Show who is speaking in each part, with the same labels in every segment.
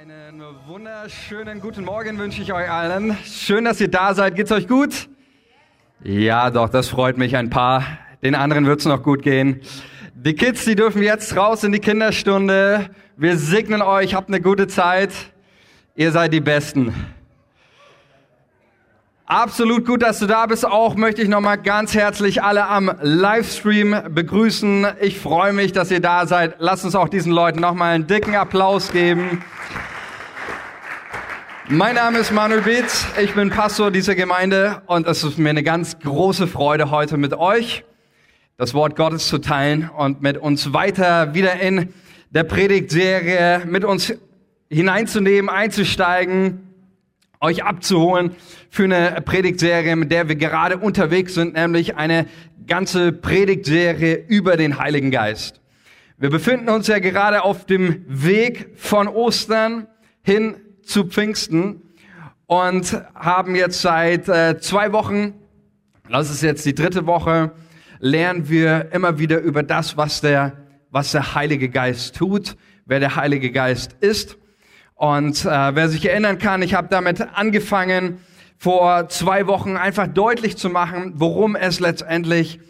Speaker 1: Einen wunderschönen guten Morgen wünsche ich euch allen. Schön, dass ihr da seid. Geht's euch gut? Ja, doch, das freut mich ein paar. Den anderen wird's noch gut gehen. Die Kids, die dürfen jetzt raus in die Kinderstunde. Wir segnen euch, habt eine gute Zeit. Ihr seid die Besten. Absolut gut, dass du da bist. Auch möchte ich nochmal ganz herzlich alle am Livestream begrüßen. Ich freue mich, dass ihr da seid. Lasst uns auch diesen Leuten nochmal einen dicken Applaus geben. Mein Name ist Manuel Beetz. Ich bin Pastor dieser Gemeinde und es ist mir eine ganz große Freude, heute mit euch das Wort Gottes zu teilen und mit uns weiter wieder in der Predigtserie mit uns hineinzunehmen, einzusteigen euch abzuholen für eine Predigtserie, mit der wir gerade unterwegs sind, nämlich eine ganze Predigtserie über den Heiligen Geist. Wir befinden uns ja gerade auf dem Weg von Ostern hin zu Pfingsten und haben jetzt seit äh, zwei Wochen, das ist jetzt die dritte Woche, lernen wir immer wieder über das, was der, was der Heilige Geist tut, wer der Heilige Geist ist. Und äh, wer sich erinnern kann, ich habe damit angefangen, vor zwei Wochen einfach deutlich zu machen, worum es letztendlich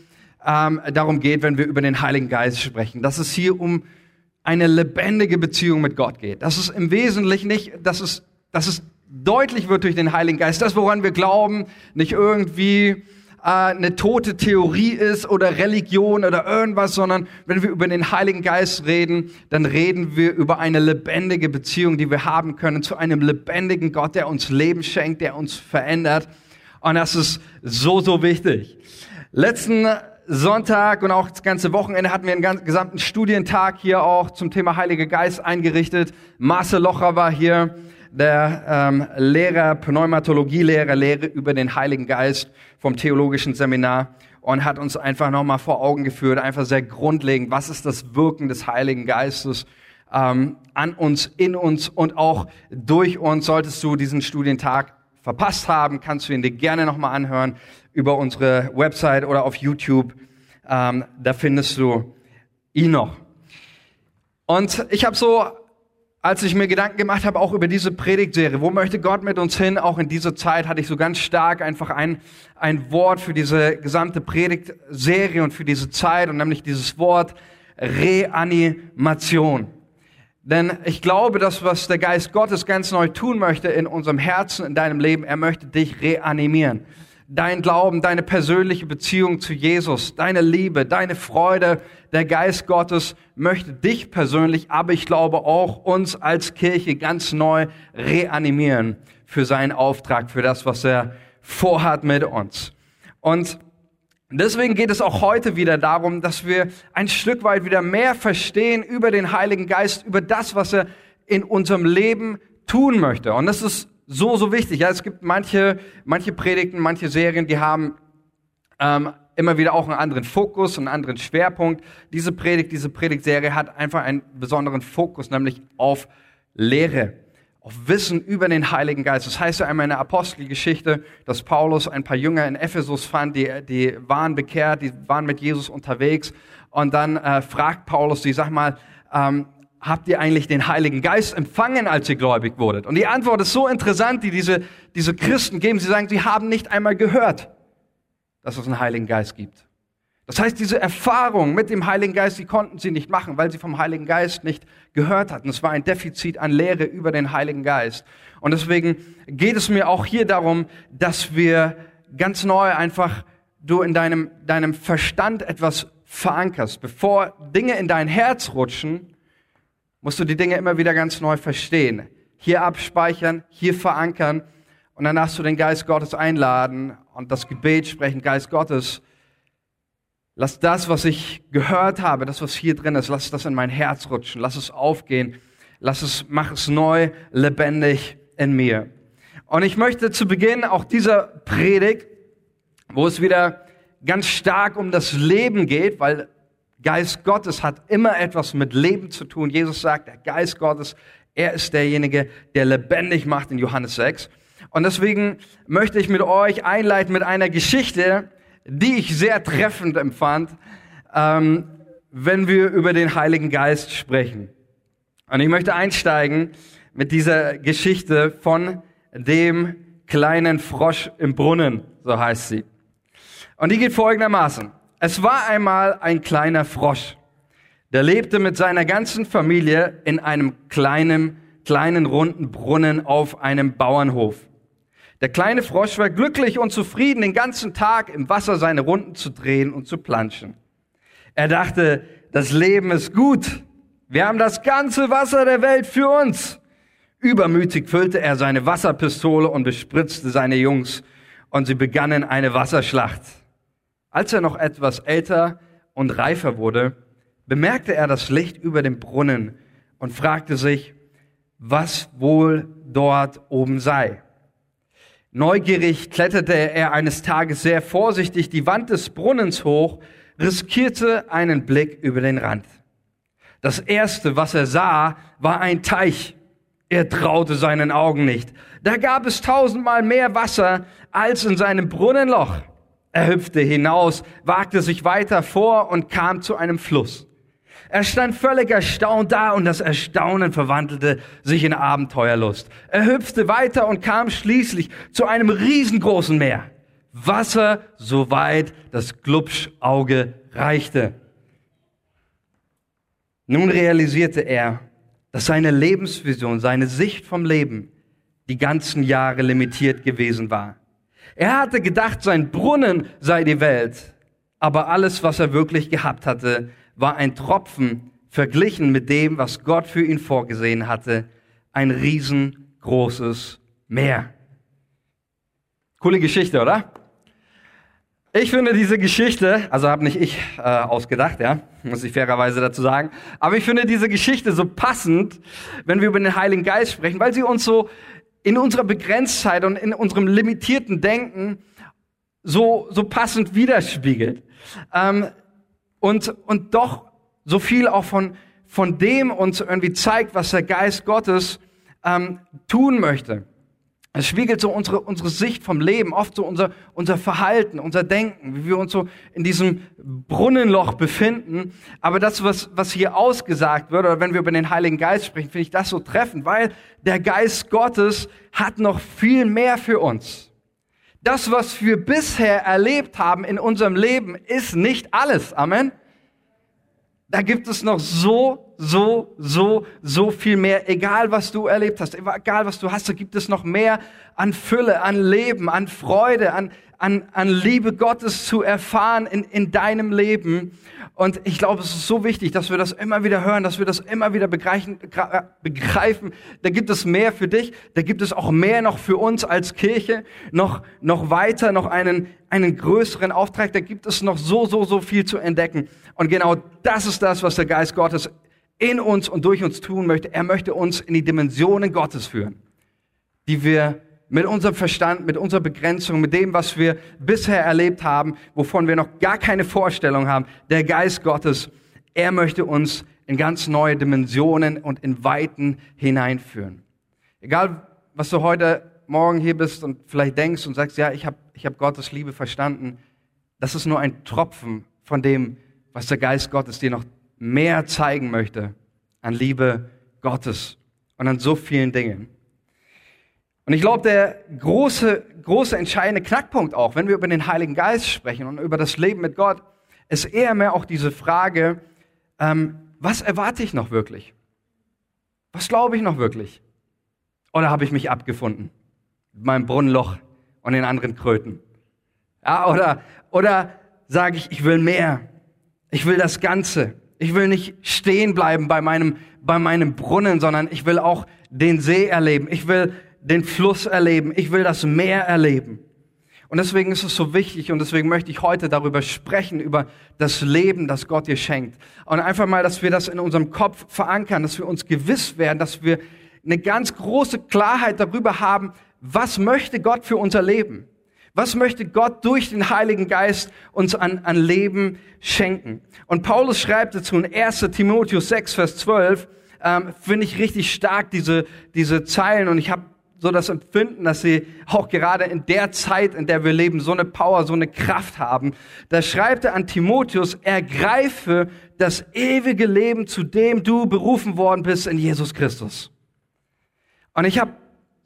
Speaker 1: ähm, darum geht, wenn wir über den Heiligen Geist sprechen. Dass es hier um eine lebendige Beziehung mit Gott geht. Das ist im Wesentlichen nicht, dass es, dass es deutlich wird durch den Heiligen Geist. Das, woran wir glauben, nicht irgendwie äh, eine tote Theorie ist oder Religion oder irgendwas, sondern wenn wir über den Heiligen Geist reden, dann reden wir über eine lebendige Beziehung, die wir haben können zu einem lebendigen Gott, der uns Leben schenkt, der uns verändert. Und das ist so, so wichtig. Letzten Sonntag und auch das ganze Wochenende hatten wir einen gesamten Studientag hier auch zum Thema Heiliger Geist eingerichtet. Marcel Locher war hier der ähm, Lehrer, Pneumatologielehrer, Lehre über den Heiligen Geist vom theologischen Seminar und hat uns einfach nochmal vor Augen geführt, einfach sehr grundlegend, was ist das Wirken des Heiligen Geistes ähm, an uns, in uns und auch durch uns. Solltest du diesen Studientag verpasst haben, kannst du ihn dir gerne nochmal anhören über unsere Website oder auf YouTube. Ähm, da findest du ihn noch. Und ich habe so als ich mir Gedanken gemacht habe, auch über diese Predigtserie, wo möchte Gott mit uns hin, auch in dieser Zeit hatte ich so ganz stark einfach ein, ein Wort für diese gesamte Predigtserie und für diese Zeit und nämlich dieses Wort Reanimation. Denn ich glaube, das, was der Geist Gottes ganz neu tun möchte in unserem Herzen, in deinem Leben, er möchte dich reanimieren dein Glauben, deine persönliche Beziehung zu Jesus, deine Liebe, deine Freude, der Geist Gottes möchte dich persönlich, aber ich glaube auch uns als Kirche ganz neu reanimieren für seinen Auftrag, für das, was er vorhat mit uns. Und Deswegen geht es auch heute wieder darum, dass wir ein Stück weit wieder mehr verstehen über den Heiligen Geist, über das, was er in unserem Leben tun möchte. Und das ist so, so wichtig. Ja, es gibt manche, manche Predigten, manche Serien, die haben ähm, immer wieder auch einen anderen Fokus, einen anderen Schwerpunkt. Diese Predigt, diese Predigtserie hat einfach einen besonderen Fokus, nämlich auf Lehre, auf Wissen über den Heiligen Geist. Das heißt ja einmal in der Apostelgeschichte, dass Paulus ein paar Jünger in Ephesus fand, die, die waren bekehrt, die waren mit Jesus unterwegs. Und dann äh, fragt Paulus die, sag mal, ähm, habt ihr eigentlich den Heiligen Geist empfangen, als ihr gläubig wurdet? Und die Antwort ist so interessant, die diese, diese Christen geben. Sie sagen, sie haben nicht einmal gehört, dass es einen Heiligen Geist gibt. Das heißt, diese Erfahrung mit dem Heiligen Geist, die konnten sie nicht machen, weil sie vom Heiligen Geist nicht gehört hatten. Es war ein Defizit an Lehre über den Heiligen Geist. Und deswegen geht es mir auch hier darum, dass wir ganz neu einfach du in deinem, deinem Verstand etwas verankerst. Bevor Dinge in dein Herz rutschen, musst du die Dinge immer wieder ganz neu verstehen. Hier abspeichern, hier verankern und dann darfst du den Geist Gottes einladen und das Gebet sprechen, Geist Gottes, lass das, was ich gehört habe, das, was hier drin ist, lass das in mein Herz rutschen, lass es aufgehen, lass es, mach es neu, lebendig in mir. Und ich möchte zu Beginn auch dieser Predigt, wo es wieder ganz stark um das Leben geht, weil Geist Gottes hat immer etwas mit Leben zu tun. Jesus sagt, der Geist Gottes, er ist derjenige, der lebendig macht in Johannes 6. Und deswegen möchte ich mit euch einleiten mit einer Geschichte, die ich sehr treffend empfand, ähm, wenn wir über den Heiligen Geist sprechen. Und ich möchte einsteigen mit dieser Geschichte von dem kleinen Frosch im Brunnen, so heißt sie. Und die geht folgendermaßen. Es war einmal ein kleiner Frosch, der lebte mit seiner ganzen Familie in einem kleinen, kleinen runden Brunnen auf einem Bauernhof. Der kleine Frosch war glücklich und zufrieden, den ganzen Tag im Wasser seine Runden zu drehen und zu planschen. Er dachte, das Leben ist gut. Wir haben das ganze Wasser der Welt für uns. Übermütig füllte er seine Wasserpistole und bespritzte seine Jungs und sie begannen eine Wasserschlacht. Als er noch etwas älter und reifer wurde, bemerkte er das Licht über dem Brunnen und fragte sich, was wohl dort oben sei. Neugierig kletterte er eines Tages sehr vorsichtig die Wand des Brunnens hoch, riskierte einen Blick über den Rand. Das erste, was er sah, war ein Teich. Er traute seinen Augen nicht. Da gab es tausendmal mehr Wasser als in seinem Brunnenloch. Er hüpfte hinaus, wagte sich weiter vor und kam zu einem Fluss. Er stand völlig erstaunt da und das Erstaunen verwandelte sich in Abenteuerlust. Er hüpfte weiter und kam schließlich zu einem riesengroßen Meer. Wasser, soweit das Glubschauge reichte. Nun realisierte er, dass seine Lebensvision, seine Sicht vom Leben die ganzen Jahre limitiert gewesen war. Er hatte gedacht, sein Brunnen sei die Welt, aber alles, was er wirklich gehabt hatte, war ein Tropfen verglichen mit dem, was Gott für ihn vorgesehen hatte, ein riesengroßes Meer. Coole Geschichte, oder? Ich finde diese Geschichte, also habe nicht ich äh, ausgedacht, ja, muss ich fairerweise dazu sagen, aber ich finde diese Geschichte so passend, wenn wir über den Heiligen Geist sprechen, weil sie uns so in unserer Begrenztheit und in unserem limitierten Denken so, so passend widerspiegelt. Ähm, und, und doch so viel auch von, von dem uns irgendwie zeigt, was der Geist Gottes ähm, tun möchte. Es spiegelt so unsere, unsere Sicht vom Leben, oft so unser, unser Verhalten, unser Denken, wie wir uns so in diesem Brunnenloch befinden. Aber das, was, was hier ausgesagt wird, oder wenn wir über den Heiligen Geist sprechen, finde ich das so treffend, weil der Geist Gottes hat noch viel mehr für uns. Das, was wir bisher erlebt haben in unserem Leben, ist nicht alles. Amen. Da gibt es noch so, so, so, so viel mehr. Egal, was du erlebt hast, egal, was du hast, da gibt es noch mehr an Fülle, an Leben, an Freude, an, an, an Liebe Gottes zu erfahren in, in deinem Leben. Und ich glaube, es ist so wichtig, dass wir das immer wieder hören, dass wir das immer wieder begreifen. begreifen. Da gibt es mehr für dich, da gibt es auch mehr noch für uns als Kirche, noch, noch weiter, noch einen, einen größeren Auftrag. Da gibt es noch so, so, so viel zu entdecken. Und genau das ist das, was der Geist Gottes in uns und durch uns tun möchte. Er möchte uns in die Dimensionen Gottes führen, die wir mit unserem Verstand, mit unserer Begrenzung, mit dem, was wir bisher erlebt haben, wovon wir noch gar keine Vorstellung haben. Der Geist Gottes, er möchte uns in ganz neue Dimensionen und in Weiten hineinführen. Egal, was du heute Morgen hier bist und vielleicht denkst und sagst, ja, ich habe ich hab Gottes Liebe verstanden, das ist nur ein Tropfen von dem, was der Geist Gottes dir noch mehr zeigen möchte an Liebe Gottes und an so vielen Dingen. Und ich glaube, der große, große entscheidende Knackpunkt auch, wenn wir über den Heiligen Geist sprechen und über das Leben mit Gott, ist eher mehr auch diese Frage, ähm, was erwarte ich noch wirklich? Was glaube ich noch wirklich? Oder habe ich mich abgefunden? Mit meinem Brunnenloch und den anderen Kröten. Ja, oder, oder sage ich, ich will mehr. Ich will das Ganze. Ich will nicht stehen bleiben bei meinem, bei meinem Brunnen, sondern ich will auch den See erleben. Ich will den Fluss erleben. Ich will das Meer erleben. Und deswegen ist es so wichtig und deswegen möchte ich heute darüber sprechen, über das Leben, das Gott dir schenkt. Und einfach mal, dass wir das in unserem Kopf verankern, dass wir uns gewiss werden, dass wir eine ganz große Klarheit darüber haben, was möchte Gott für unser Leben? Was möchte Gott durch den Heiligen Geist uns an, an Leben schenken? Und Paulus schreibt dazu in 1 Timotheus 6, Vers 12, ähm, finde ich richtig stark, diese, diese Zeilen. Und ich habe so das Empfinden, dass sie auch gerade in der Zeit, in der wir leben, so eine Power, so eine Kraft haben. Da schreibt er an Timotheus, ergreife das ewige Leben, zu dem du berufen worden bist in Jesus Christus. Und ich habe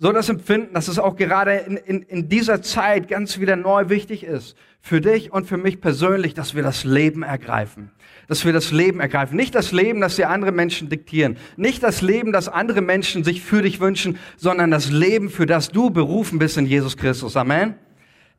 Speaker 1: so das Empfinden, dass es auch gerade in, in, in dieser Zeit ganz wieder neu wichtig ist, für dich und für mich persönlich, dass wir das Leben ergreifen. Dass wir das Leben ergreifen. Nicht das Leben, das dir andere Menschen diktieren. Nicht das Leben, das andere Menschen sich für dich wünschen, sondern das Leben, für das du berufen bist in Jesus Christus. Amen.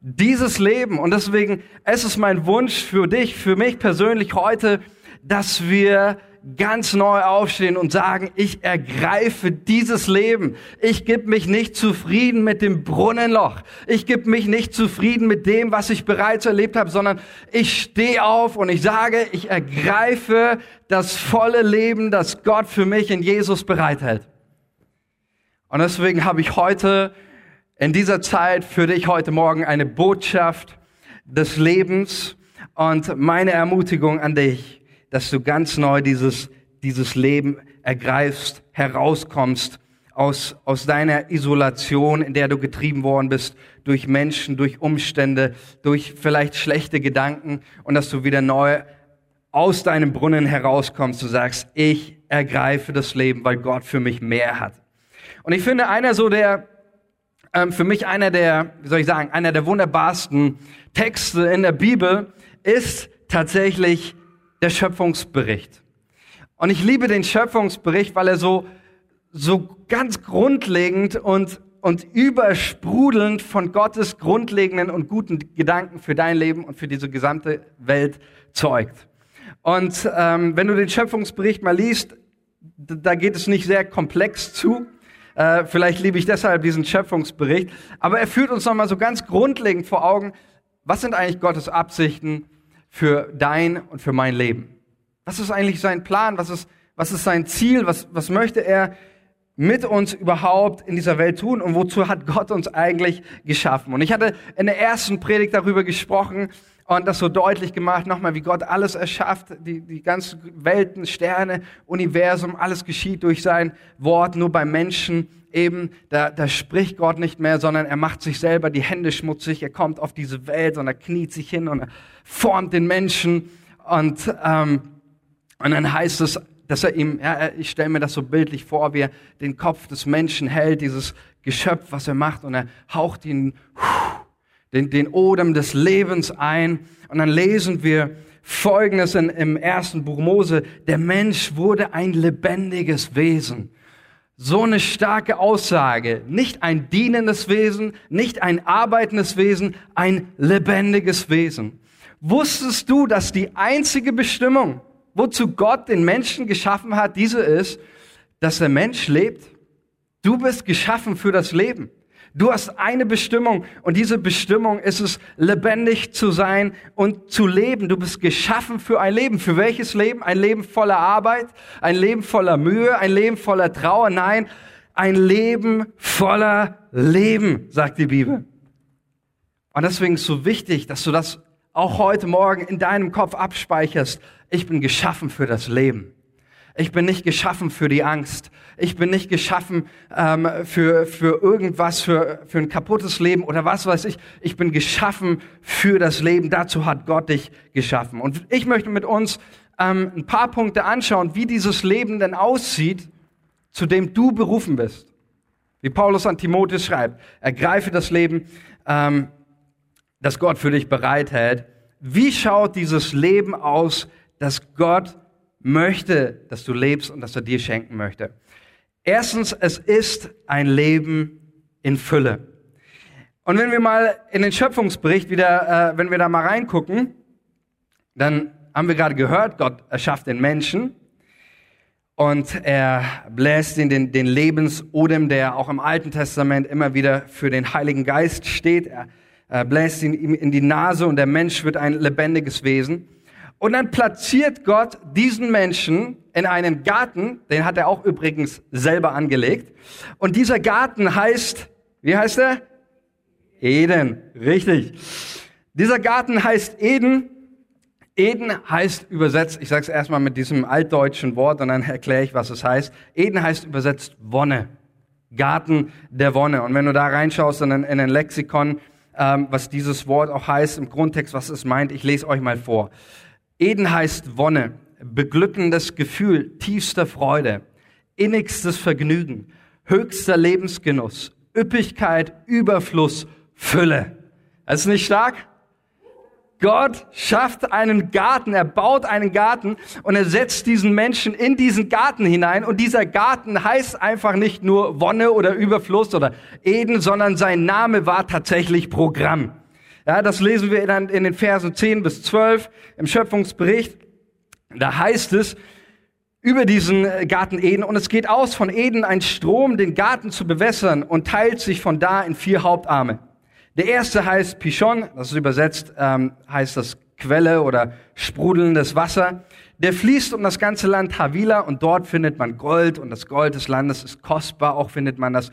Speaker 1: Dieses Leben. Und deswegen, es ist mein Wunsch für dich, für mich persönlich heute, dass wir ganz neu aufstehen und sagen, ich ergreife dieses Leben. Ich gebe mich nicht zufrieden mit dem Brunnenloch. Ich gebe mich nicht zufrieden mit dem, was ich bereits erlebt habe, sondern ich stehe auf und ich sage, ich ergreife das volle Leben, das Gott für mich in Jesus bereithält. Und deswegen habe ich heute in dieser Zeit für dich heute Morgen eine Botschaft des Lebens und meine Ermutigung an dich dass du ganz neu dieses, dieses Leben ergreifst, herauskommst aus, aus deiner Isolation, in der du getrieben worden bist, durch Menschen, durch Umstände, durch vielleicht schlechte Gedanken und dass du wieder neu aus deinem Brunnen herauskommst, du sagst, ich ergreife das Leben, weil Gott für mich mehr hat. Und ich finde, einer so der, ähm, für mich einer der, wie soll ich sagen, einer der wunderbarsten Texte in der Bibel ist tatsächlich der Schöpfungsbericht. Und ich liebe den Schöpfungsbericht, weil er so, so ganz grundlegend und, und übersprudelnd von Gottes grundlegenden und guten Gedanken für dein Leben und für diese gesamte Welt zeugt. Und ähm, wenn du den Schöpfungsbericht mal liest, da geht es nicht sehr komplex zu. Äh, vielleicht liebe ich deshalb diesen Schöpfungsbericht. Aber er führt uns nochmal so ganz grundlegend vor Augen, was sind eigentlich Gottes Absichten für dein und für mein Leben? Was ist eigentlich sein Plan? Was ist, was ist sein Ziel? Was, was möchte er mit uns überhaupt in dieser Welt tun und wozu hat Gott uns eigentlich geschaffen? Und ich hatte in der ersten Predigt darüber gesprochen und das so deutlich gemacht, nochmal, wie Gott alles erschafft, die, die ganzen Welten, Sterne, Universum, alles geschieht durch sein Wort, nur beim Menschen eben, da, da spricht Gott nicht mehr, sondern er macht sich selber die Hände schmutzig, er kommt auf diese Welt und er kniet sich hin und er formt den Menschen und, ähm, und dann heißt es, dass er ihm, ja, ich stelle mir das so bildlich vor, wie er den Kopf des Menschen hält, dieses Geschöpf, was er macht, und er haucht ihn den, den Odem des Lebens ein. Und dann lesen wir Folgendes in, im ersten Buch Mose. Der Mensch wurde ein lebendiges Wesen. So eine starke Aussage. Nicht ein dienendes Wesen, nicht ein arbeitendes Wesen, ein lebendiges Wesen. Wusstest du, dass die einzige Bestimmung, wozu Gott den Menschen geschaffen hat, diese ist, dass der Mensch lebt? Du bist geschaffen für das Leben. Du hast eine Bestimmung und diese Bestimmung ist es, lebendig zu sein und zu leben. Du bist geschaffen für ein Leben. Für welches Leben? Ein Leben voller Arbeit, ein Leben voller Mühe, ein Leben voller Trauer. Nein, ein Leben voller Leben, sagt die Bibel. Und deswegen ist es so wichtig, dass du das auch heute Morgen in deinem Kopf abspeicherst. Ich bin geschaffen für das Leben. Ich bin nicht geschaffen für die Angst. Ich bin nicht geschaffen ähm, für, für irgendwas, für, für ein kaputtes Leben oder was weiß ich. Ich bin geschaffen für das Leben. Dazu hat Gott dich geschaffen. Und ich möchte mit uns ähm, ein paar Punkte anschauen, wie dieses Leben denn aussieht, zu dem du berufen bist. Wie Paulus an Timotheus schreibt, ergreife das Leben, ähm, das Gott für dich bereithält. Wie schaut dieses Leben aus, das Gott möchte, dass du lebst und dass er dir schenken möchte. Erstens, es ist ein Leben in Fülle. Und wenn wir mal in den Schöpfungsbericht wieder, äh, wenn wir da mal reingucken, dann haben wir gerade gehört, Gott erschafft den Menschen und er bläst ihn den, den Lebensodem, der auch im Alten Testament immer wieder für den Heiligen Geist steht. Er, er bläst ihn ihm in die Nase und der Mensch wird ein lebendiges Wesen. Und dann platziert Gott diesen Menschen in einen Garten, den hat er auch übrigens selber angelegt. Und dieser Garten heißt, wie heißt er? Eden, richtig. Dieser Garten heißt Eden. Eden heißt übersetzt, ich sage es erstmal mit diesem altdeutschen Wort und dann erkläre ich, was es heißt. Eden heißt übersetzt Wonne. Garten der Wonne. Und wenn du da reinschaust in, in ein Lexikon, ähm, was dieses Wort auch heißt, im Grundtext, was es meint, ich lese euch mal vor. Eden heißt Wonne, beglückendes Gefühl, tiefster Freude, innigstes Vergnügen, höchster Lebensgenuss, Üppigkeit, Überfluss, Fülle. Das ist nicht stark? Gott schafft einen Garten, er baut einen Garten und er setzt diesen Menschen in diesen Garten hinein und dieser Garten heißt einfach nicht nur Wonne oder Überfluss oder Eden, sondern sein Name war tatsächlich Programm. Ja, das lesen wir dann in den Versen 10 bis 12 im Schöpfungsbericht. Da heißt es über diesen Garten Eden und es geht aus von Eden ein Strom, den Garten zu bewässern und teilt sich von da in vier Hauptarme. Der erste heißt Pichon, das ist übersetzt, ähm, heißt das Quelle oder sprudelndes Wasser. Der fließt um das ganze Land Havila und dort findet man Gold und das Gold des Landes ist kostbar. Auch findet man das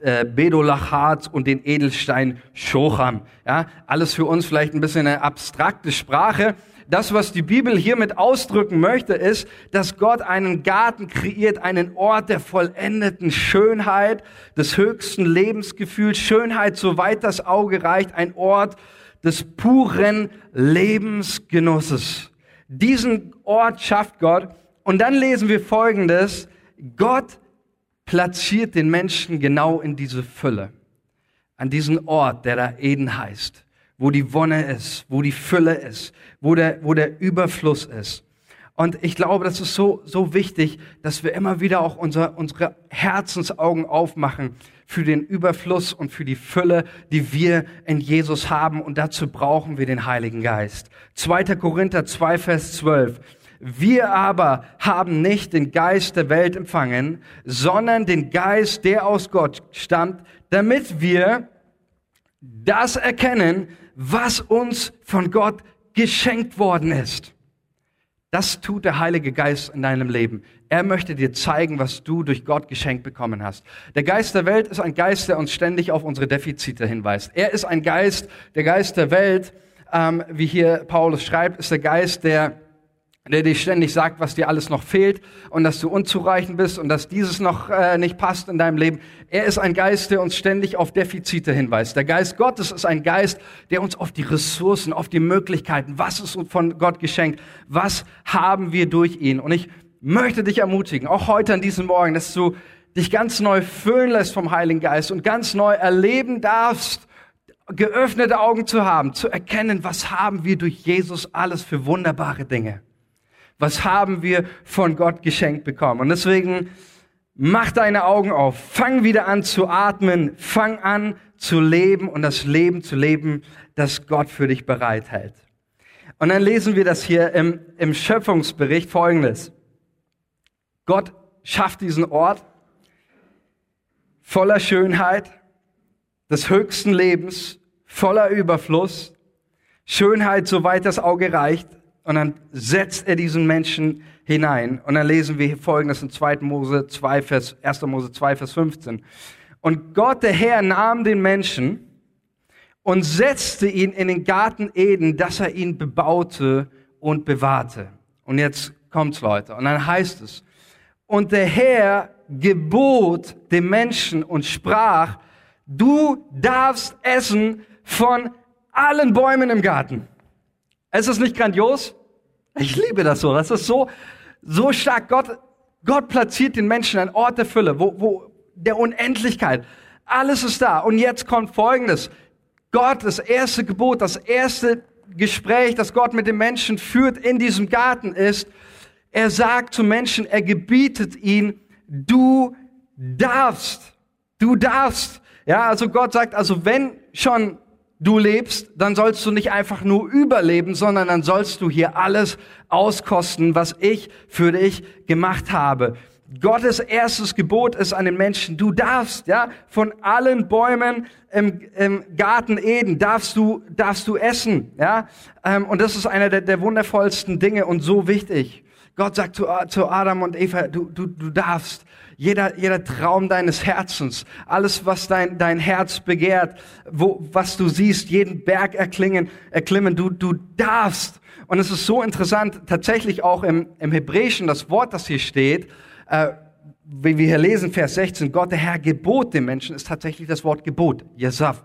Speaker 1: äh, Bedolachat und den Edelstein Shocham. Ja, alles für uns vielleicht ein bisschen eine abstrakte Sprache das, was die Bibel hiermit ausdrücken möchte, ist, dass Gott einen Garten kreiert, einen Ort der vollendeten Schönheit, des höchsten Lebensgefühls, Schönheit, soweit das Auge reicht, ein Ort des puren Lebensgenusses. Diesen Ort schafft Gott. Und dann lesen wir Folgendes. Gott platziert den Menschen genau in diese Fülle, an diesen Ort, der da Eden heißt wo die Wonne ist, wo die Fülle ist, wo der, wo der Überfluss ist. Und ich glaube, das ist so, so wichtig, dass wir immer wieder auch unser, unsere Herzensaugen aufmachen für den Überfluss und für die Fülle, die wir in Jesus haben. Und dazu brauchen wir den Heiligen Geist. 2. Korinther 2, Vers 12. Wir aber haben nicht den Geist der Welt empfangen, sondern den Geist, der aus Gott stammt, damit wir das erkennen, was uns von Gott geschenkt worden ist. Das tut der Heilige Geist in deinem Leben. Er möchte dir zeigen, was du durch Gott geschenkt bekommen hast. Der Geist der Welt ist ein Geist, der uns ständig auf unsere Defizite hinweist. Er ist ein Geist, der Geist der Welt, ähm, wie hier Paulus schreibt, ist der Geist, der der dir ständig sagt, was dir alles noch fehlt und dass du unzureichend bist und dass dieses noch äh, nicht passt in deinem Leben. Er ist ein Geist, der uns ständig auf Defizite hinweist. Der Geist Gottes ist ein Geist, der uns auf die Ressourcen, auf die Möglichkeiten, was ist uns von Gott geschenkt, was haben wir durch ihn. Und ich möchte dich ermutigen, auch heute an diesem Morgen, dass du dich ganz neu füllen lässt vom Heiligen Geist und ganz neu erleben darfst, geöffnete Augen zu haben, zu erkennen, was haben wir durch Jesus alles für wunderbare Dinge. Was haben wir von Gott geschenkt bekommen? Und deswegen mach deine Augen auf, fang wieder an zu atmen, fang an zu leben und das Leben zu leben, das Gott für dich bereithält. Und dann lesen wir das hier im, im Schöpfungsbericht folgendes. Gott schafft diesen Ort voller Schönheit, des höchsten Lebens, voller Überfluss, Schönheit, soweit das Auge reicht, und dann setzt er diesen Menschen hinein. Und dann lesen wir folgendes in 2. Mose 2, Vers, 1. Mose 2, Vers 15. Und Gott, der Herr, nahm den Menschen und setzte ihn in den Garten Eden, dass er ihn bebaute und bewahrte. Und jetzt kommt's, Leute. Und dann heißt es, und der Herr gebot dem Menschen und sprach, du darfst essen von allen Bäumen im Garten. Ist das nicht grandios? Ich liebe das so. Das ist so, so stark. Gott, Gott platziert den Menschen an Ort der Fülle, wo, wo der Unendlichkeit. Alles ist da. Und jetzt kommt Folgendes. Gott, das erste Gebot, das erste Gespräch, das Gott mit dem Menschen führt in diesem Garten ist, er sagt zum Menschen, er gebietet ihn, du darfst, du darfst. Ja, also Gott sagt, also wenn schon du lebst, dann sollst du nicht einfach nur überleben, sondern dann sollst du hier alles auskosten, was ich für dich gemacht habe. Gottes erstes Gebot ist an den Menschen, du darfst, ja, von allen Bäumen im, im Garten Eden darfst du, darfst du essen, ja. Ähm, und das ist einer der, der wundervollsten Dinge und so wichtig. Gott sagt zu, zu Adam und Eva, du, du, du darfst jeder, jeder Traum deines Herzens, alles, was dein, dein Herz begehrt, wo, was du siehst, jeden Berg erklingen, erklimmen, du, du darfst. Und es ist so interessant, tatsächlich auch im, im Hebräischen, das Wort, das hier steht, äh, wie wir hier lesen, Vers 16, Gott, der Herr, gebot dem Menschen, ist tatsächlich das Wort Gebot, Yesaf.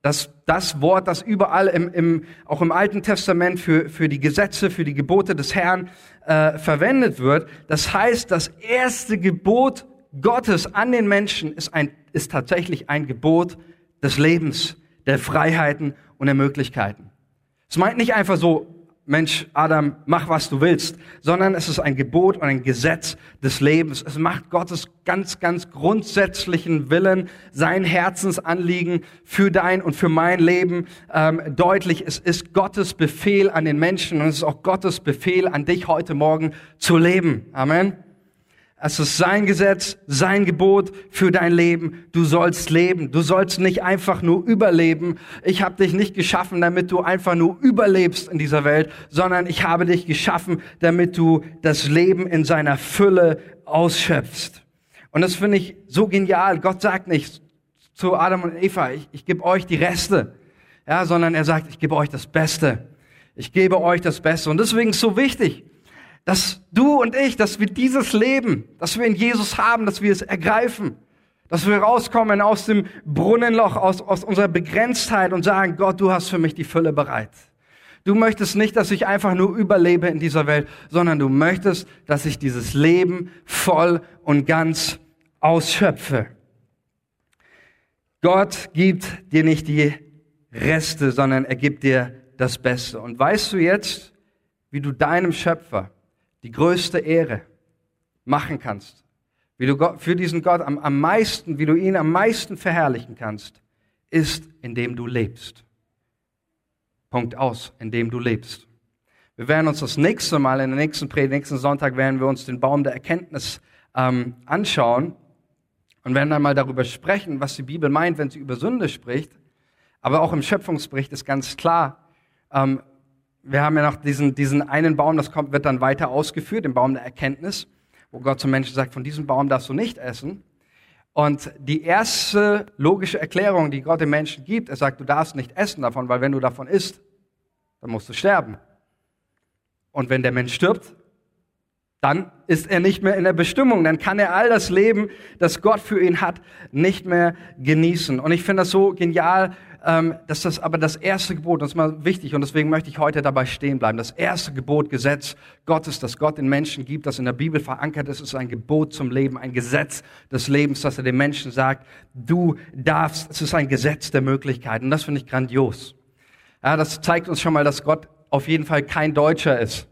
Speaker 1: Das, das Wort, das überall im, im, auch im Alten Testament für, für die Gesetze, für die Gebote des Herrn äh, verwendet wird. Das heißt, das erste Gebot Gottes an den Menschen ist, ein, ist tatsächlich ein Gebot des Lebens, der Freiheiten und der Möglichkeiten. Es meint nicht einfach so, Mensch, Adam, mach was du willst, sondern es ist ein Gebot und ein Gesetz des Lebens. Es macht Gottes ganz, ganz grundsätzlichen Willen, sein Herzensanliegen für dein und für mein Leben ähm, deutlich. Es ist Gottes Befehl an den Menschen und es ist auch Gottes Befehl an dich heute Morgen zu leben. Amen. Es ist sein Gesetz, sein Gebot für dein Leben. Du sollst leben. Du sollst nicht einfach nur überleben. Ich habe dich nicht geschaffen, damit du einfach nur überlebst in dieser Welt, sondern ich habe dich geschaffen, damit du das Leben in seiner Fülle ausschöpfst. Und das finde ich so genial. Gott sagt nicht zu Adam und Eva, ich, ich gebe euch die Reste, ja, sondern er sagt, ich gebe euch das Beste. Ich gebe euch das Beste. Und deswegen ist es so wichtig, dass du und ich, dass wir dieses Leben, dass wir in Jesus haben, dass wir es ergreifen, dass wir rauskommen aus dem Brunnenloch, aus, aus unserer Begrenztheit und sagen, Gott, du hast für mich die Fülle bereit. Du möchtest nicht, dass ich einfach nur überlebe in dieser Welt, sondern du möchtest, dass ich dieses Leben voll und ganz ausschöpfe. Gott gibt dir nicht die Reste, sondern er gibt dir das Beste. Und weißt du jetzt, wie du deinem Schöpfer die größte Ehre machen kannst, wie du Gott, für diesen Gott am, am meisten, wie du ihn am meisten verherrlichen kannst, ist, indem du lebst. Punkt aus, indem du lebst. Wir werden uns das nächste Mal, in der nächsten Predigt, nächsten Sonntag, werden wir uns den Baum der Erkenntnis ähm, anschauen und werden dann mal darüber sprechen, was die Bibel meint, wenn sie über Sünde spricht. Aber auch im Schöpfungsbericht ist ganz klar, ähm, wir haben ja noch diesen, diesen einen Baum, das kommt, wird dann weiter ausgeführt, den Baum der Erkenntnis, wo Gott zum Menschen sagt, von diesem Baum darfst du nicht essen. Und die erste logische Erklärung, die Gott dem Menschen gibt, er sagt, du darfst nicht essen davon, weil wenn du davon isst, dann musst du sterben. Und wenn der Mensch stirbt, dann ist er nicht mehr in der Bestimmung, dann kann er all das Leben, das Gott für ihn hat, nicht mehr genießen. Und ich finde das so genial, ähm, dass das aber das erste Gebot, das ist mal wichtig und deswegen möchte ich heute dabei stehen bleiben. Das erste Gebot, Gesetz Gottes, das Gott den Menschen gibt, das in der Bibel verankert ist, ist ein Gebot zum Leben, ein Gesetz des Lebens, dass er den Menschen sagt, du darfst, es ist ein Gesetz der Möglichkeiten. Und das finde ich grandios. Ja, das zeigt uns schon mal, dass Gott auf jeden Fall kein Deutscher ist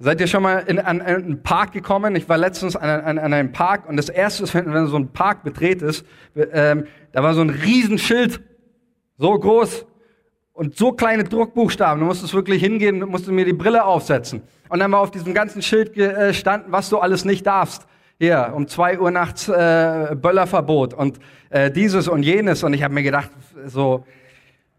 Speaker 1: Seid ihr schon mal in, an, an einen Park gekommen? Ich war letztens an, an, an einem Park und das erste wenn, wenn so ein Park betretest, ähm, da war so ein Riesenschild, so groß und so kleine Druckbuchstaben. Du musstest wirklich hingehen, musst mir die Brille aufsetzen. Und dann war auf diesem ganzen Schild gestanden, äh, was du alles nicht darfst. Hier, um zwei Uhr nachts äh, Böllerverbot und äh, dieses und jenes. Und ich habe mir gedacht, so,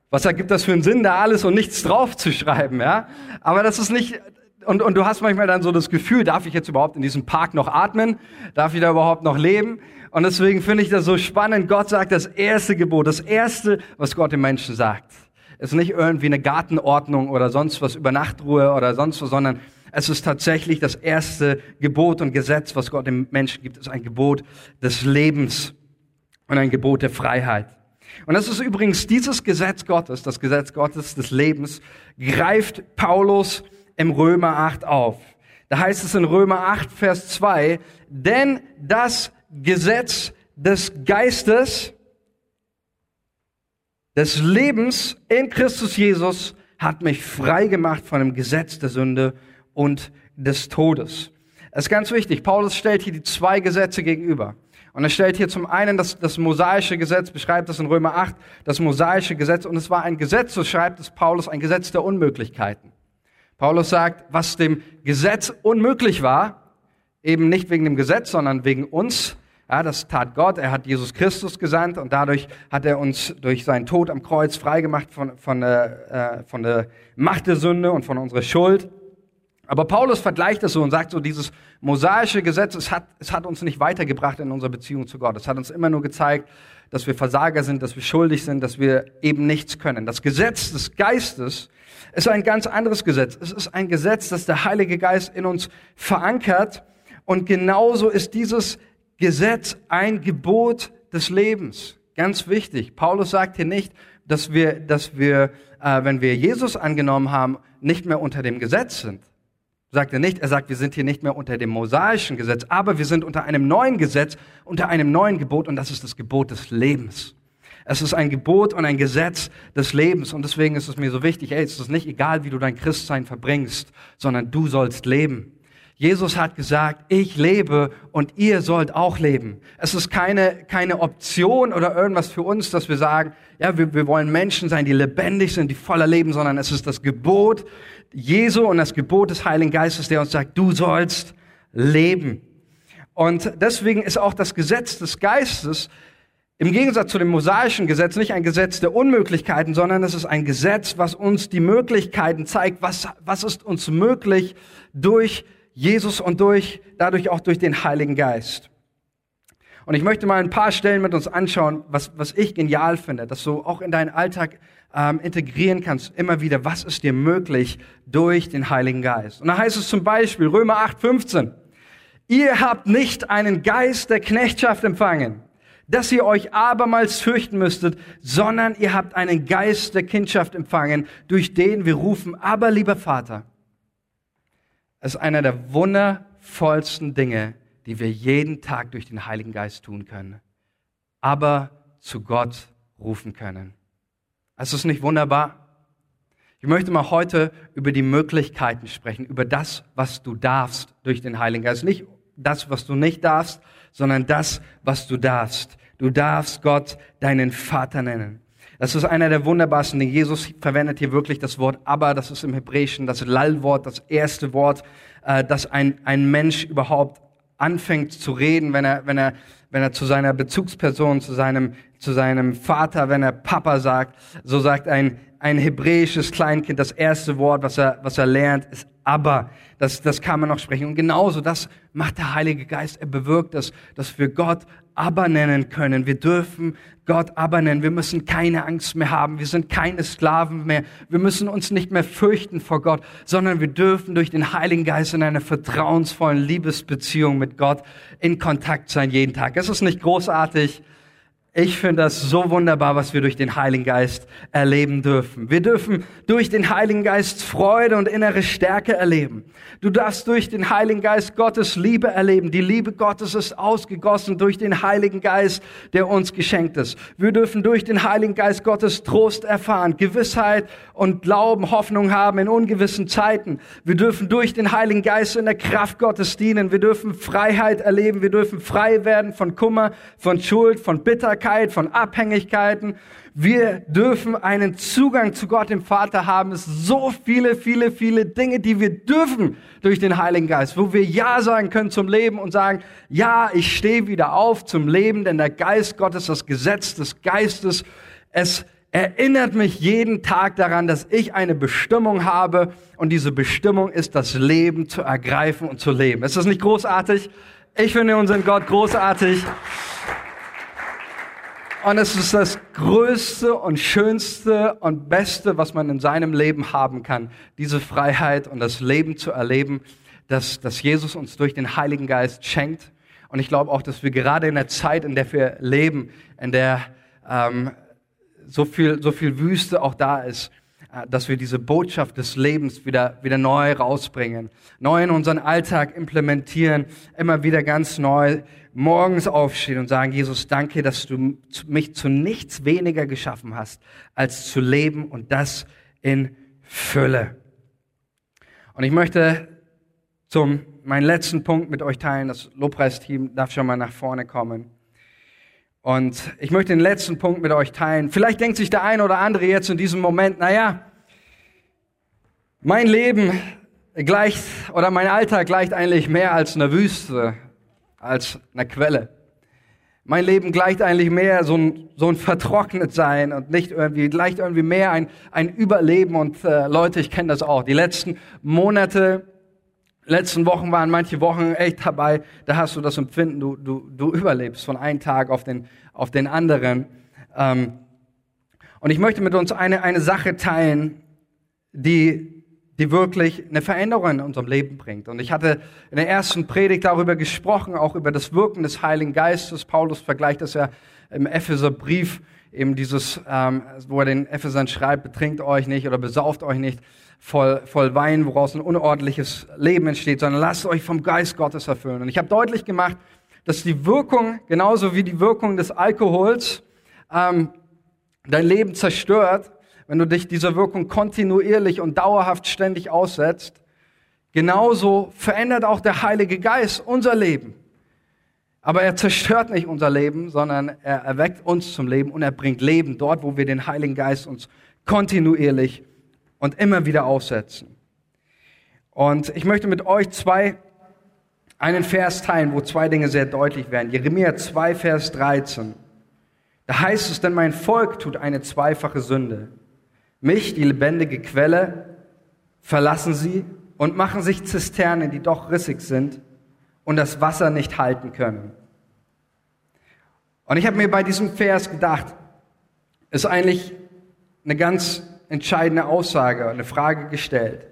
Speaker 1: was ergibt das für einen Sinn, da alles und nichts draufzuschreiben, ja? Aber das ist nicht, und, und du hast manchmal dann so das Gefühl, darf ich jetzt überhaupt in diesem Park noch atmen? Darf ich da überhaupt noch leben? Und deswegen finde ich das so spannend. Gott sagt das erste Gebot, das erste, was Gott den Menschen sagt. ist nicht irgendwie eine Gartenordnung oder sonst was über Nachtruhe oder sonst was, sondern es ist tatsächlich das erste Gebot und Gesetz, was Gott dem Menschen gibt, ist ein Gebot des Lebens und ein Gebot der Freiheit. Und das ist übrigens dieses Gesetz Gottes, das Gesetz Gottes des Lebens, greift Paulus im Römer 8 auf. Da heißt es in Römer 8, Vers 2, denn das Gesetz des Geistes, des Lebens in Christus Jesus hat mich frei gemacht von dem Gesetz der Sünde und des Todes. Das ist ganz wichtig. Paulus stellt hier die zwei Gesetze gegenüber. Und er stellt hier zum einen das, das mosaische Gesetz, beschreibt das in Römer 8, das mosaische Gesetz. Und es war ein Gesetz, so schreibt es Paulus, ein Gesetz der Unmöglichkeiten. Paulus sagt, was dem Gesetz unmöglich war, eben nicht wegen dem Gesetz, sondern wegen uns. Ja, das tat Gott. Er hat Jesus Christus gesandt und dadurch hat er uns durch seinen Tod am Kreuz freigemacht von, von, äh, von der Macht der Sünde und von unserer Schuld. Aber Paulus vergleicht das so und sagt so, dieses mosaische Gesetz, es hat, es hat uns nicht weitergebracht in unserer Beziehung zu Gott. Es hat uns immer nur gezeigt, dass wir Versager sind, dass wir schuldig sind, dass wir eben nichts können. Das Gesetz des Geistes ist ein ganz anderes Gesetz. Es ist ein Gesetz, das der Heilige Geist in uns verankert. Und genauso ist dieses Gesetz ein Gebot des Lebens. Ganz wichtig. Paulus sagt hier nicht, dass wir, dass wir, äh, wenn wir Jesus angenommen haben, nicht mehr unter dem Gesetz sind. Sagt er nicht. Er sagt, wir sind hier nicht mehr unter dem mosaischen Gesetz, aber wir sind unter einem neuen Gesetz, unter einem neuen Gebot und das ist das Gebot des Lebens. Es ist ein Gebot und ein Gesetz des Lebens und deswegen ist es mir so wichtig, ey, es ist nicht egal, wie du dein Christsein verbringst, sondern du sollst leben. Jesus hat gesagt, ich lebe und ihr sollt auch leben. Es ist keine, keine Option oder irgendwas für uns, dass wir sagen, ja, wir, wir wollen Menschen sein, die lebendig sind, die voller Leben, sondern es ist das Gebot Jesu und das Gebot des Heiligen Geistes, der uns sagt, du sollst leben. Und deswegen ist auch das Gesetz des Geistes im Gegensatz zu dem mosaischen Gesetz nicht ein Gesetz der Unmöglichkeiten, sondern es ist ein Gesetz, was uns die Möglichkeiten zeigt, was, was ist uns möglich durch Jesus und durch, dadurch auch durch den Heiligen Geist. Und ich möchte mal ein paar Stellen mit uns anschauen, was, was ich genial finde, dass du auch in deinen Alltag ähm, integrieren kannst, immer wieder, was ist dir möglich durch den Heiligen Geist. Und da heißt es zum Beispiel, Römer 8, 15, ihr habt nicht einen Geist der Knechtschaft empfangen, dass ihr euch abermals fürchten müsstet, sondern ihr habt einen Geist der Kindschaft empfangen, durch den wir rufen, aber lieber Vater. Es ist einer der wundervollsten Dinge, die wir jeden Tag durch den Heiligen Geist tun können, aber zu Gott rufen können. Es ist nicht wunderbar. Ich möchte mal heute über die Möglichkeiten sprechen, über das, was du darfst durch den Heiligen Geist. Nicht das, was du nicht darfst, sondern das, was du darfst. Du darfst Gott deinen Vater nennen. Das ist einer der wunderbarsten Dinge. Jesus verwendet hier wirklich das Wort aber, das ist im Hebräischen das Lallwort, das erste Wort, äh, das ein, ein Mensch überhaupt anfängt zu reden, wenn er, wenn er, wenn er zu seiner Bezugsperson, zu seinem, zu seinem Vater, wenn er Papa sagt, so sagt ein, ein hebräisches Kleinkind, das erste Wort, was er, was er lernt, ist aber. Das, das kann man noch sprechen. Und genauso, das macht der Heilige Geist. Er bewirkt das, dass wir Gott aber nennen können. Wir dürfen Gott aber nennen. Wir müssen keine Angst mehr haben. Wir sind keine Sklaven mehr. Wir müssen uns nicht mehr fürchten vor Gott, sondern wir dürfen durch den Heiligen Geist in einer vertrauensvollen Liebesbeziehung mit Gott in Kontakt sein jeden Tag. Es ist nicht großartig. Ich finde das so wunderbar, was wir durch den Heiligen Geist erleben dürfen. Wir dürfen durch den Heiligen Geist Freude und innere Stärke erleben. Du darfst durch den Heiligen Geist Gottes Liebe erleben. Die Liebe Gottes ist ausgegossen durch den Heiligen Geist, der uns geschenkt ist. Wir dürfen durch den Heiligen Geist Gottes Trost erfahren, Gewissheit und Glauben, Hoffnung haben in ungewissen Zeiten. Wir dürfen durch den Heiligen Geist in der Kraft Gottes dienen. Wir dürfen Freiheit erleben. Wir dürfen frei werden von Kummer, von Schuld, von Bitterkeit Bitterkeit, von Abhängigkeiten. Wir dürfen einen Zugang zu Gott, dem Vater haben. Es sind so viele, viele, viele Dinge, die wir dürfen durch den Heiligen Geist, wo wir Ja sagen können zum Leben und sagen, ja, ich stehe wieder auf zum Leben, denn der Geist Gottes, das Gesetz des Geistes, es erinnert mich jeden Tag daran, dass ich eine Bestimmung habe und diese Bestimmung ist, das Leben zu ergreifen und zu leben. Ist das nicht großartig? Ich finde unseren Gott großartig. Und es ist das Größte und Schönste und Beste, was man in seinem Leben haben kann. Diese Freiheit und das Leben zu erleben, dass, dass Jesus uns durch den Heiligen Geist schenkt. Und ich glaube auch, dass wir gerade in der Zeit, in der wir leben, in der ähm, so viel, so viel Wüste auch da ist, äh, dass wir diese Botschaft des Lebens wieder, wieder neu rausbringen, neu in unseren Alltag implementieren, immer wieder ganz neu morgens aufstehen und sagen, Jesus, danke, dass du mich zu nichts weniger geschaffen hast, als zu leben und das in Fülle. Und ich möchte zum meinen letzten Punkt mit euch teilen. Das Lobpreisteam darf schon mal nach vorne kommen. Und ich möchte den letzten Punkt mit euch teilen. Vielleicht denkt sich der eine oder andere jetzt in diesem Moment, naja, mein Leben gleicht oder mein Alltag gleicht eigentlich mehr als eine Wüste als eine Quelle. Mein Leben gleicht eigentlich mehr so ein, so ein vertrocknet sein und nicht irgendwie, gleicht irgendwie mehr ein, ein Überleben. Und äh, Leute, ich kenne das auch. Die letzten Monate, letzten Wochen waren manche Wochen echt dabei, da hast du das Empfinden, du, du, du überlebst von einem Tag auf den, auf den anderen. Ähm, und ich möchte mit uns eine, eine Sache teilen, die die wirklich eine Veränderung in unserem Leben bringt. Und ich hatte in der ersten Predigt darüber gesprochen, auch über das Wirken des Heiligen Geistes. Paulus vergleicht das ja im Epheserbrief eben dieses, ähm, wo er den Ephesern schreibt, betrinkt euch nicht oder besauft euch nicht voll, voll Wein, woraus ein unordentliches Leben entsteht, sondern lasst euch vom Geist Gottes erfüllen. Und ich habe deutlich gemacht, dass die Wirkung, genauso wie die Wirkung des Alkohols, ähm, dein Leben zerstört, wenn du dich dieser Wirkung kontinuierlich und dauerhaft ständig aussetzt, genauso verändert auch der Heilige Geist unser Leben. Aber er zerstört nicht unser Leben, sondern er erweckt uns zum Leben und er bringt Leben dort, wo wir den Heiligen Geist uns kontinuierlich und immer wieder aussetzen. Und ich möchte mit euch zwei, einen Vers teilen, wo zwei Dinge sehr deutlich werden. Jeremia 2, Vers 13. Da heißt es, denn mein Volk tut eine zweifache Sünde. Mich, die lebendige Quelle, verlassen sie und machen sich Zisternen, die doch rissig sind und das Wasser nicht halten können. Und ich habe mir bei diesem Vers gedacht, ist eigentlich eine ganz entscheidende Aussage, eine Frage gestellt.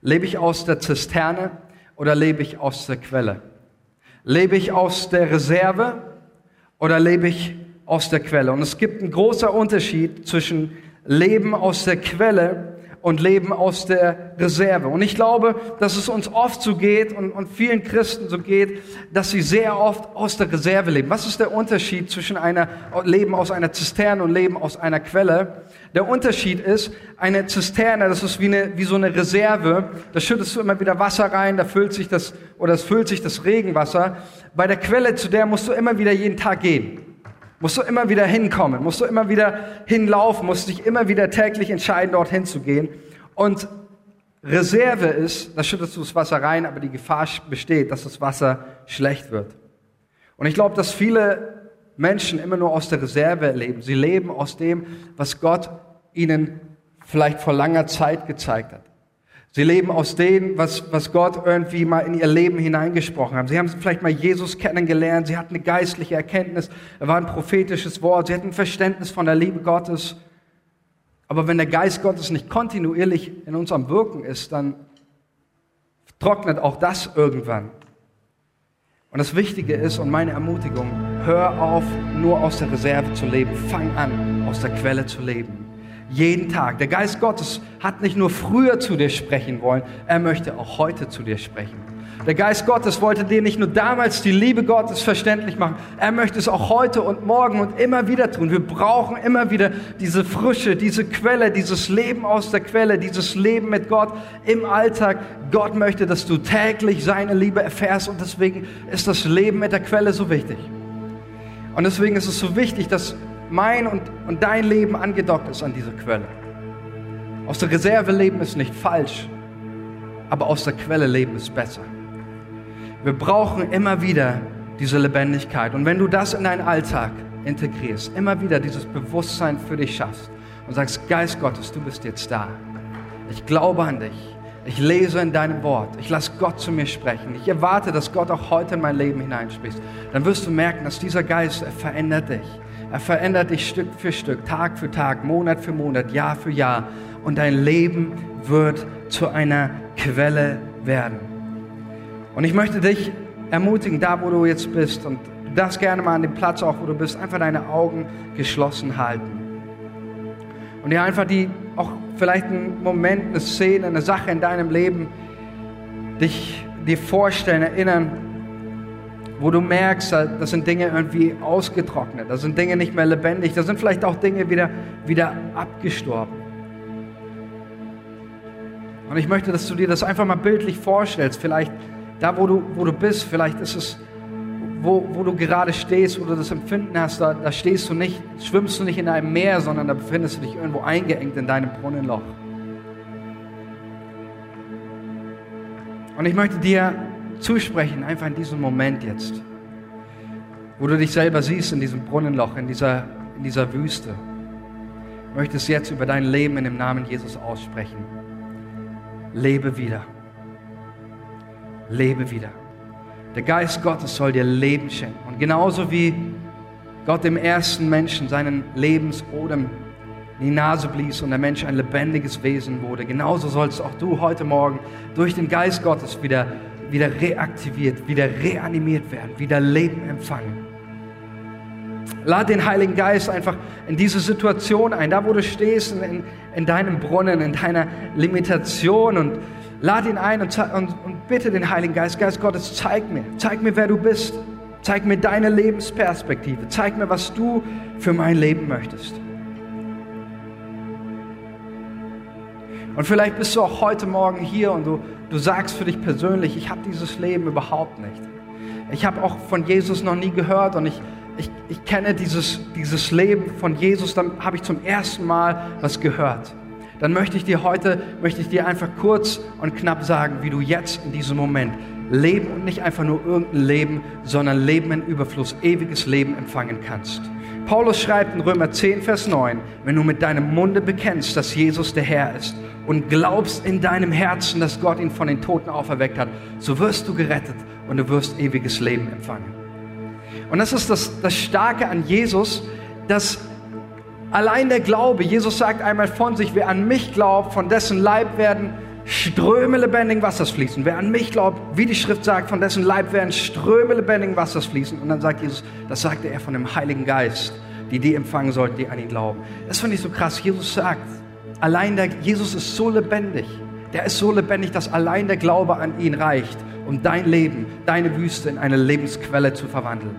Speaker 1: Lebe ich aus der Zisterne oder lebe ich aus der Quelle? Lebe ich aus der Reserve oder lebe ich aus der Quelle? Und es gibt einen großen Unterschied zwischen Leben aus der Quelle und leben aus der Reserve. Und ich glaube, dass es uns oft so geht und, und vielen Christen so geht, dass sie sehr oft aus der Reserve leben. Was ist der Unterschied zwischen einer Leben aus einer Zisterne und Leben aus einer Quelle? Der Unterschied ist, eine Zisterne, das ist wie, eine, wie so eine Reserve. Da schüttest du immer wieder Wasser rein, da füllt sich das, oder es füllt sich das Regenwasser. Bei der Quelle, zu der musst du immer wieder jeden Tag gehen. Musst du immer wieder hinkommen, musst du immer wieder hinlaufen, musst dich immer wieder täglich entscheiden, dorthin zu gehen. Und Reserve ist, da schüttest du das Wasser rein, aber die Gefahr besteht, dass das Wasser schlecht wird. Und ich glaube, dass viele Menschen immer nur aus der Reserve leben. Sie leben aus dem, was Gott ihnen vielleicht vor langer Zeit gezeigt hat. Sie leben aus dem, was, was Gott irgendwie mal in ihr Leben hineingesprochen hat. Sie haben vielleicht mal Jesus kennengelernt, sie hatten eine geistliche Erkenntnis, er war ein prophetisches Wort, sie hatten ein Verständnis von der Liebe Gottes. Aber wenn der Geist Gottes nicht kontinuierlich in uns am Wirken ist, dann trocknet auch das irgendwann. Und das Wichtige ist und meine Ermutigung, hör auf, nur aus der Reserve zu leben. Fang an, aus der Quelle zu leben. Jeden Tag. Der Geist Gottes hat nicht nur früher zu dir sprechen wollen, er möchte auch heute zu dir sprechen. Der Geist Gottes wollte dir nicht nur damals die Liebe Gottes verständlich machen, er möchte es auch heute und morgen und immer wieder tun. Wir brauchen immer wieder diese Frische, diese Quelle, dieses Leben aus der Quelle, dieses Leben mit Gott im Alltag. Gott möchte, dass du täglich seine Liebe erfährst und deswegen ist das Leben mit der Quelle so wichtig. Und deswegen ist es so wichtig, dass mein und, und dein Leben angedockt ist an diese Quelle. Aus der Reserve leben ist nicht falsch, aber aus der Quelle leben ist besser. Wir brauchen immer wieder diese Lebendigkeit. Und wenn du das in deinen Alltag integrierst, immer wieder dieses Bewusstsein für dich schaffst und sagst, Geist Gottes, du bist jetzt da. Ich glaube an dich. Ich lese in deinem Wort. Ich lasse Gott zu mir sprechen. Ich erwarte, dass Gott auch heute in mein Leben hineinspricht. Dann wirst du merken, dass dieser Geist er verändert dich. Er verändert dich Stück für Stück, Tag für Tag, Monat für Monat, Jahr für Jahr. Und dein Leben wird zu einer Quelle werden. Und ich möchte dich ermutigen, da wo du jetzt bist, und du darfst gerne mal an dem Platz auch, wo du bist, einfach deine Augen geschlossen halten. Und dir einfach die, auch vielleicht einen Moment, eine Szene, eine Sache in deinem Leben, dich dir vorstellen, erinnern, wo du merkst, das sind Dinge irgendwie ausgetrocknet, da sind Dinge nicht mehr lebendig, da sind vielleicht auch Dinge wieder, wieder abgestorben. Und ich möchte, dass du dir das einfach mal bildlich vorstellst. Vielleicht da, wo du, wo du bist, vielleicht ist es, wo, wo du gerade stehst, wo du das Empfinden hast, da, da stehst du nicht, schwimmst du nicht in einem Meer, sondern da befindest du dich irgendwo eingeengt in deinem Brunnenloch. Und ich möchte dir zusprechen, einfach in diesem Moment jetzt, wo du dich selber siehst in diesem Brunnenloch, in dieser, in dieser Wüste. Ich möchte es jetzt über dein Leben in dem Namen Jesus aussprechen. Lebe wieder lebe wieder. Der Geist Gottes soll dir Leben schenken. Und genauso wie Gott dem ersten Menschen seinen Lebensodem in die Nase blies und der Mensch ein lebendiges Wesen wurde, genauso sollst auch du heute Morgen durch den Geist Gottes wieder, wieder reaktiviert, wieder reanimiert werden, wieder Leben empfangen. Lad den Heiligen Geist einfach in diese Situation ein, da wo du stehst, in, in deinem Brunnen, in deiner Limitation und lad ihn ein und, und, und bitte den Heiligen Geist, Geist Gottes, zeig mir, zeig mir, wer du bist. Zeig mir deine Lebensperspektive. Zeig mir, was du für mein Leben möchtest. Und vielleicht bist du auch heute Morgen hier und du, du sagst für dich persönlich, ich habe dieses Leben überhaupt nicht. Ich habe auch von Jesus noch nie gehört und ich, ich, ich kenne dieses, dieses Leben von Jesus, dann habe ich zum ersten Mal was gehört. Dann möchte ich dir heute, möchte ich dir einfach kurz und knapp sagen, wie du jetzt in diesem Moment leben und nicht einfach nur irgendein Leben, sondern Leben in Überfluss, ewiges Leben empfangen kannst. Paulus schreibt in Römer 10, Vers 9, wenn du mit deinem Munde bekennst, dass Jesus der Herr ist und glaubst in deinem Herzen, dass Gott ihn von den Toten auferweckt hat, so wirst du gerettet und du wirst ewiges Leben empfangen. Und das ist das, das Starke an Jesus, dass allein der Glaube, Jesus sagt einmal von sich, wer an mich glaubt, von dessen Leib werden Ströme lebendigen Wassers fließen. Wer an mich glaubt, wie die Schrift sagt, von dessen Leib werden Ströme lebendigen Wassers fließen. Und dann sagt Jesus, das sagte er von dem Heiligen Geist, die die empfangen sollten, die an ihn glauben. Das finde ich so krass. Jesus sagt, allein der, Jesus ist so lebendig. Der ist so lebendig, dass allein der Glaube an ihn reicht, um dein Leben, deine Wüste in eine Lebensquelle zu verwandeln.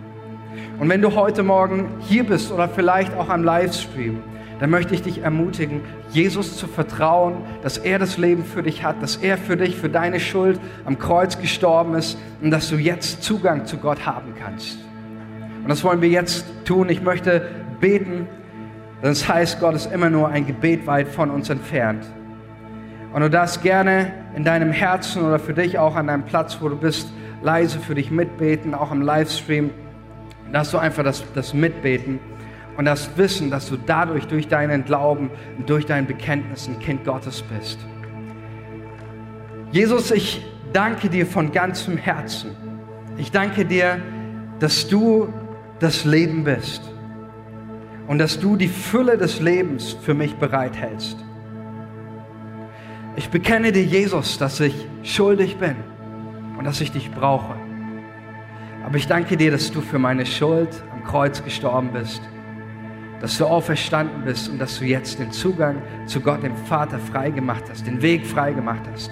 Speaker 1: Und wenn du heute Morgen hier bist oder vielleicht auch am Livestream, dann möchte ich dich ermutigen, Jesus zu vertrauen, dass er das Leben für dich hat, dass er für dich, für deine Schuld am Kreuz gestorben ist und dass du jetzt Zugang zu Gott haben kannst. Und das wollen wir jetzt tun. Ich möchte beten, das heißt, Gott ist immer nur ein Gebet weit von uns entfernt. Und du darfst gerne in deinem Herzen oder für dich auch an deinem Platz, wo du bist, leise für dich mitbeten, auch im Livestream, darfst du einfach das, das mitbeten und das Wissen, dass du dadurch, durch deinen Glauben, durch dein Bekenntnis ein Kind Gottes bist. Jesus, ich danke dir von ganzem Herzen. Ich danke dir, dass du das Leben bist und dass du die Fülle des Lebens für mich bereithältst. Ich bekenne dir, Jesus, dass ich schuldig bin und dass ich dich brauche. Aber ich danke dir, dass du für meine Schuld am Kreuz gestorben bist dass du auferstanden bist und dass du jetzt den Zugang zu Gott, dem Vater, freigemacht hast, den Weg freigemacht hast.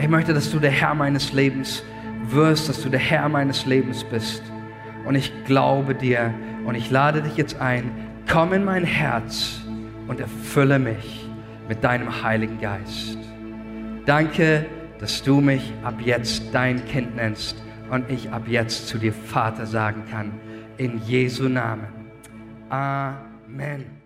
Speaker 1: Ich möchte, dass du der Herr meines Lebens wirst, dass du der Herr meines Lebens bist. Und ich glaube dir und ich lade dich jetzt ein, komm in mein Herz und erfülle mich mit deinem Heiligen Geist. Danke, dass du mich ab jetzt dein Kind nennst und ich ab jetzt zu dir Vater sagen kann. In Jesu Namen. Amen.